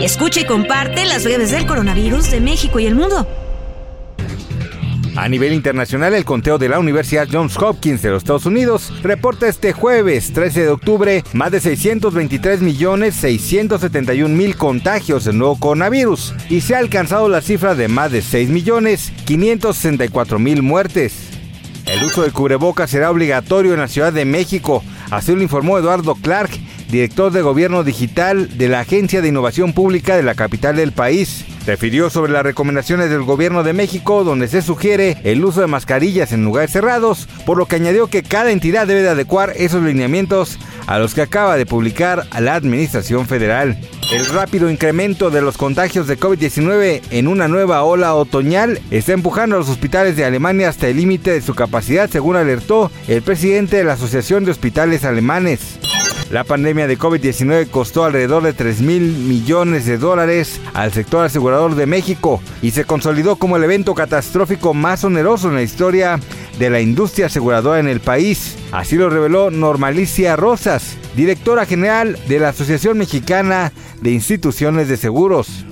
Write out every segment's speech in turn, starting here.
Escucha y comparte las breves del coronavirus de México y el mundo. A nivel internacional, el conteo de la Universidad Johns Hopkins de los Estados Unidos reporta este jueves 13 de octubre más de 623 millones 671 mil contagios del nuevo coronavirus y se ha alcanzado la cifra de más de 6 millones 564 mil muertes. El uso del cubrebocas será obligatorio en la Ciudad de México, así lo informó Eduardo Clark, director de Gobierno Digital de la Agencia de Innovación Pública de la capital del país. Refirió sobre las recomendaciones del Gobierno de México donde se sugiere el uso de mascarillas en lugares cerrados, por lo que añadió que cada entidad debe de adecuar esos lineamientos a los que acaba de publicar la Administración Federal. El rápido incremento de los contagios de COVID-19 en una nueva ola otoñal está empujando a los hospitales de Alemania hasta el límite de su capacidad, según alertó el presidente de la Asociación de Hospitales Alemanes. La pandemia de COVID-19 costó alrededor de 3 mil millones de dólares al sector asegurador de México y se consolidó como el evento catastrófico más oneroso en la historia de la industria aseguradora en el país. Así lo reveló Normalicia Rosas, directora general de la Asociación Mexicana de Instituciones de Seguros.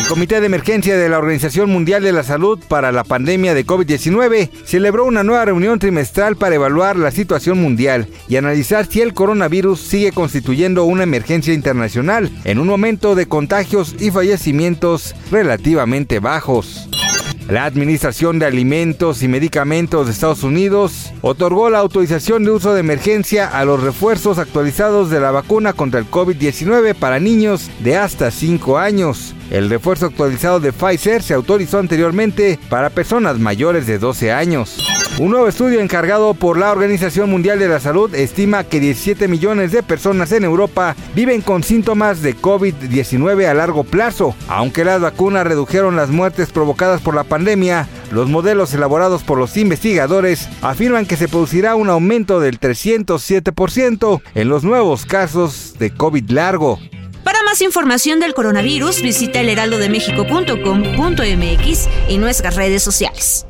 El Comité de Emergencia de la Organización Mundial de la Salud para la pandemia de COVID-19 celebró una nueva reunión trimestral para evaluar la situación mundial y analizar si el coronavirus sigue constituyendo una emergencia internacional en un momento de contagios y fallecimientos relativamente bajos. La Administración de Alimentos y Medicamentos de Estados Unidos otorgó la autorización de uso de emergencia a los refuerzos actualizados de la vacuna contra el COVID-19 para niños de hasta 5 años. El refuerzo actualizado de Pfizer se autorizó anteriormente para personas mayores de 12 años. Un nuevo estudio encargado por la Organización Mundial de la Salud estima que 17 millones de personas en Europa viven con síntomas de COVID-19 a largo plazo. Aunque las vacunas redujeron las muertes provocadas por la pandemia, los modelos elaborados por los investigadores afirman que se producirá un aumento del 307% en los nuevos casos de COVID largo. Para más información del coronavirus, visita elheraldodemexico.com.mx y nuestras redes sociales.